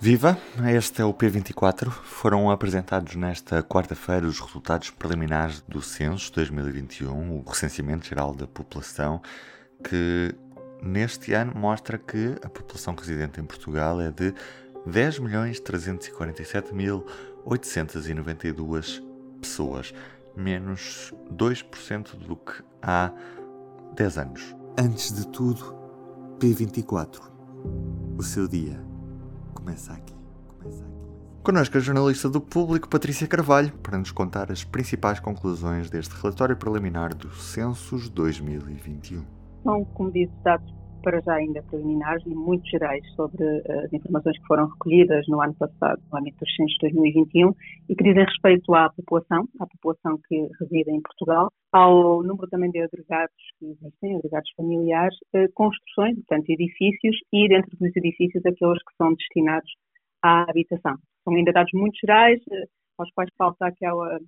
Viva! Este é o P24. Foram apresentados nesta quarta-feira os resultados preliminares do Censo 2021, o recenseamento geral da população, que neste ano mostra que a população residente em Portugal é de 10.347.892 pessoas, menos 2% do que há 10 anos. Antes de tudo, P24. O seu dia começa aqui. Começa aqui. Connosco a jornalista do Público, Patrícia Carvalho, para nos contar as principais conclusões deste relatório preliminar do Censos 2021. São, como disse, dados para já ainda preliminares e muito gerais sobre uh, as informações que foram recolhidas no ano passado, no âmbito dos censos 2021, e que dizem respeito à população, à população que reside em Portugal, ao número também de agregados que existem, agregados familiares, uh, construções, portanto, edifícios, e dentro dos edifícios aqueles que são destinados à habitação. São ainda dados muito gerais, uh, aos quais falta aquela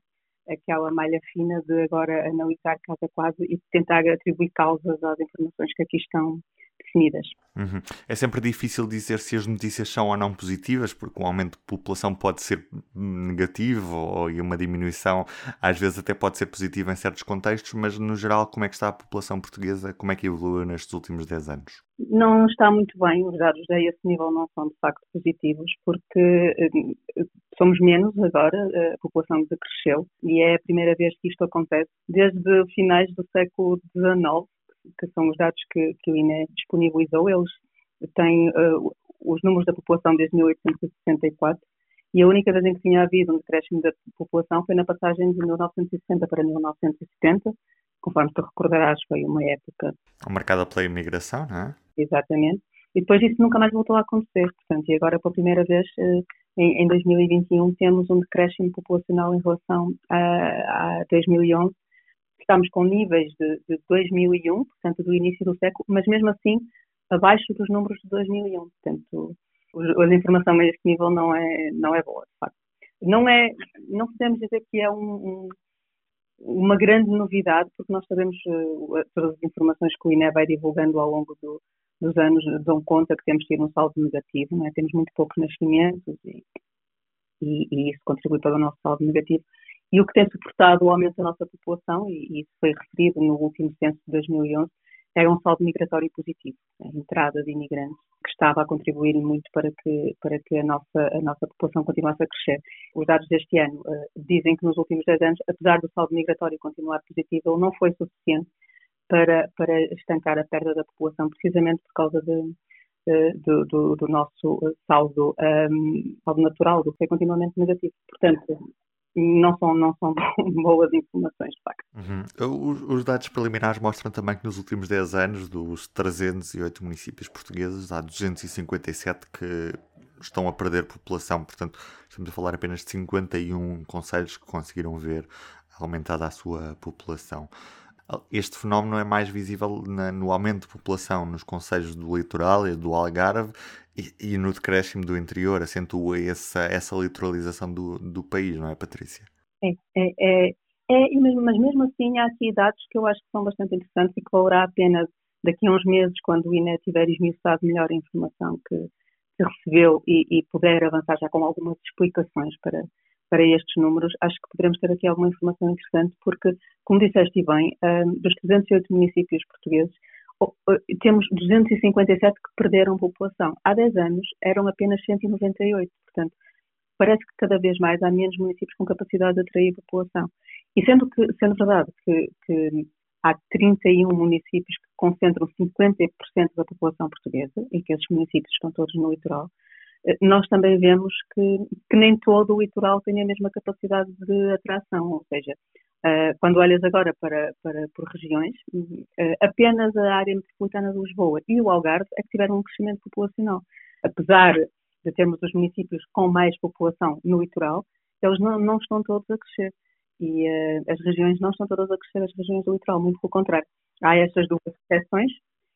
aquela malha fina de agora analisar caso a caso e tentar atribuir causas às informações que aqui estão definidas. Uhum. É sempre difícil dizer se as notícias são ou não positivas, porque um aumento de população pode ser negativo ou, e uma diminuição às vezes até pode ser positiva em certos contextos, mas no geral, como é que está a população portuguesa? Como é que evoluiu nestes últimos 10 anos? Não está muito bem, os dados a esse nível não são de facto positivos, porque eh, somos menos agora, a população decresceu, e é a primeira vez que isto acontece desde finais do século XIX, que são os dados que, que o INE disponibilizou, eles têm uh, os números da população desde 1864 e a única vez em que tinha havido um decréscimo da população foi na passagem de 1960 para 1970, conforme tu recordarás, foi uma época. Marcada pela imigração, não é? Exatamente. E depois isso nunca mais voltou a acontecer. Portanto, e agora, pela primeira vez, em, em 2021, temos um decréscimo populacional em relação a, a 2011 estamos com níveis de, de 2001, portanto, do início do século, mas mesmo assim abaixo dos números de 2001. Portanto, a informação a este nível não é, não é boa, de facto. Não, é, não podemos dizer que é um, um, uma grande novidade, porque nós sabemos uh, todas as informações que o INE vai divulgando ao longo do, dos anos dão conta que temos tido um saldo negativo, é? temos muito poucos nascimentos e, e, e, isso contribui para o nosso saldo negativo. E o que tem suportado o aumento da nossa população, e isso foi referido no último censo de 2011, era um saldo migratório positivo, a entrada de imigrantes, que estava a contribuir muito para que, para que a, nossa, a nossa população continuasse a crescer. Os dados deste ano uh, dizem que nos últimos 10 anos, apesar do saldo migratório continuar positivo, ele não foi suficiente para, para estancar a perda da população, precisamente por causa de, do, do, do, nosso saldo, um, ehm, saldo natural, do que é continuamente negativo. Portanto, não são, não são boas informações, de facto. Uhum. Os, os, dados preliminares mostram também que nos últimos 10 anos, dos 308 municípios portugueses, há 257 que estão a perder população. Portanto, estamos a falar apenas de 51 conselhos que conseguiram ver aumentada a sua população. Este fenómeno é mais visível na, no aumento de população nos conselhos do litoral e do Algarve e, e no decréscimo do interior, acentua essa, essa litoralização do, do país, não é, Patrícia? É, é, é, é, mas mesmo assim há aqui dados que eu acho que são bastante interessantes e que valerá a pena daqui a uns meses, quando o INE tiver esmiuçado melhor a informação que, que recebeu e, e, puder avançar já com algumas explicações para, para estes números, acho que poderemos ter aqui alguma informação interessante, porque, como disseste bem, um, dos 308 municípios portugueses, temos 257 que perderam população. Há 10 anos eram apenas 198, portanto, parece que cada vez mais há menos municípios com capacidade de atrair população. E sendo, que, sendo verdade que, que há 31 municípios que concentram 50% da população portuguesa e que esses municípios estão todos no litoral, eh, nós também vemos que, que nem todo o litoral tem a mesma capacidade de atração, ou seja, Uh, quando olhas agora para, para por regiões, uh, apenas a área metropolitana de Lisboa e o Algarve é que tiveram um crescimento populacional. Apesar de termos os municípios com mais população no litoral, eles não, não estão todos a crescer. E uh, as regiões não estão todas a crescer, as regiões do litoral, muito pelo contrário. Há estas duas exceções,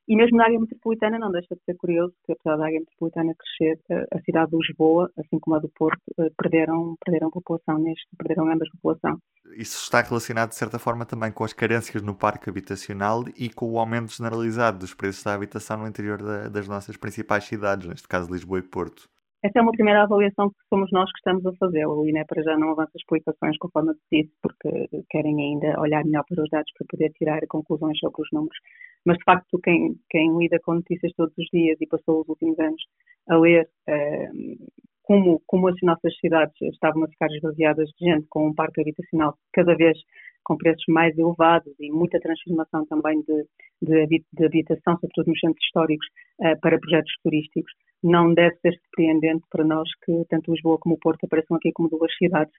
e mesmo na área metropolitana não deixa de ser curioso que apesar da área metropolitana crescer, eh, a cidade de Lisboa, assim como a do Porto, eh, perderam, perderam população neste, perderam ambas população. Isso está relacionado de certa forma também com as carências no parque habitacional e com o aumento generalizado dos preços da habitação no interior da, das nossas principais cidades, neste caso Lisboa e Porto. Essa é uma primeira avaliação que somos nós que estamos a fazer. O INE para já não avança explicações conforme eu disse, porque querem ainda olhar melhor para os dados para poder tirar conclusões sobre os números. Mas, de facto, quem, quem lida com notícias todos os dias e passou os últimos anos a ler uh, como, como as nossas cidades estavam a ficar esvaziadas de gente, com um parque habitacional cada vez com preços mais elevados e muita transformação também de, de, de habitação, sobretudo nos centros históricos, uh, para projetos turísticos, não deve ser surpreendente para nós que tanto Lisboa como o Porto apareçam aqui como duas cidades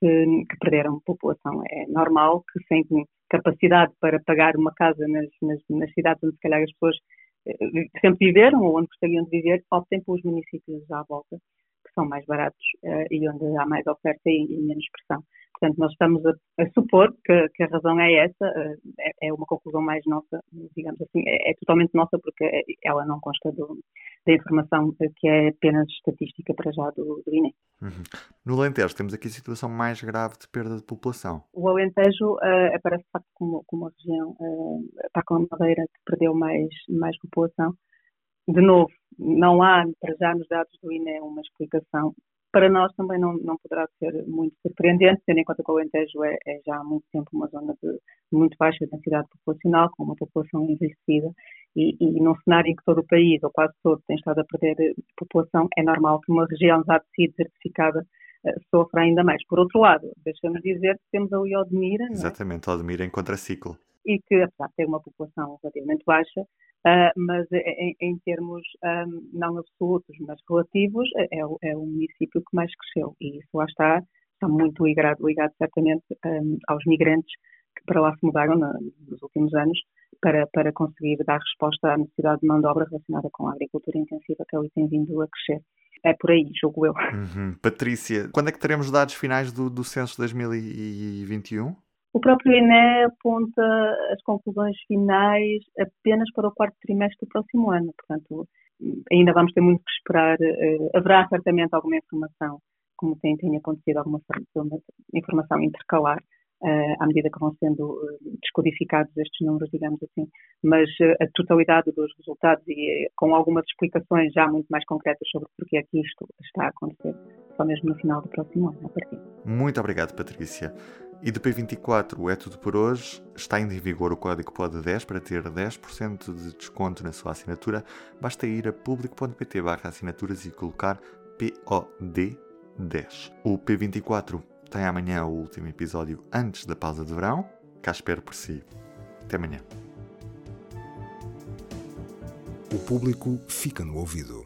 que, que perderam população. É normal que sem capacidade para pagar uma casa nas, nas, nas cidades onde se calhar as pessoas eh, sempre viveram ou onde gostariam de viver, optem pelos municípios à volta, que são mais baratos uh, e onde há mais oferta e, e menos pressão. Portanto, nós estamos a, a supor que, que, a razão é essa, eh, é, é, uma conclusão mais nossa, digamos assim, é, é totalmente nossa porque ela não consta do, da informação que é apenas estatística para já do, do INE. Uhum. No Alentejo temos aqui a situação mais grave de perda de população. O Alentejo uh, aparece de facto como, como a região, uh, está com a Madeira que perdeu mais, mais população. De novo, não há para já nos dados do INE uma explicação para nós também não, não poderá ser muito surpreendente, tendo em conta que o Alentejo é, é já há muito tempo uma zona de muito baixa densidade populacional, com uma população envelhecida, e, e num cenário em que todo o país, ou quase todo, tem estado a perder população, é normal que uma região já de si desertificada uh, sofra ainda mais. Por outro lado, deixamos dizer que temos ali Odmira. É? Exatamente, é? Odmira em contraciclo. E que, apesar de ter uma população relativamente baixa, Uh, mas em, em termos um, não absolutos, mas relativos, é, é, o município que mais cresceu e isso lá está, está muito ligado, ligado certamente um, aos migrantes que para lá se mudaram na, nos últimos anos para, para conseguir dar resposta à necessidade de mão de obra relacionada com a agricultura intensiva que ali tem vindo a crescer. É por aí, julgo eu. Uhum. Patrícia, quando é que teremos dados finais do, do censo 2021? O próprio INE aponta as conclusões finais apenas para o quarto trimestre do próximo ano, portanto, ainda vamos ter muito que esperar. Uh, haverá certamente alguma informação, como tem, tem acontecido, alguma informação intercalar uh, à medida que vão sendo uh, descodificados estes números, digamos assim, mas a totalidade dos resultados e com algumas explicações já muito mais concretas sobre porque é que isto está a acontecer, só mesmo no final do próximo ano, a partir. Muito obrigado, Patrícia. E do P24 é tudo por hoje. Está em vigor o código POD10 para ter 10% de desconto na sua assinatura. Basta ir a público.pt assinaturas e colocar POD10. O P24 tem amanhã o último episódio antes da pausa de verão. Cá espero por si. Até amanhã. O público fica no ouvido.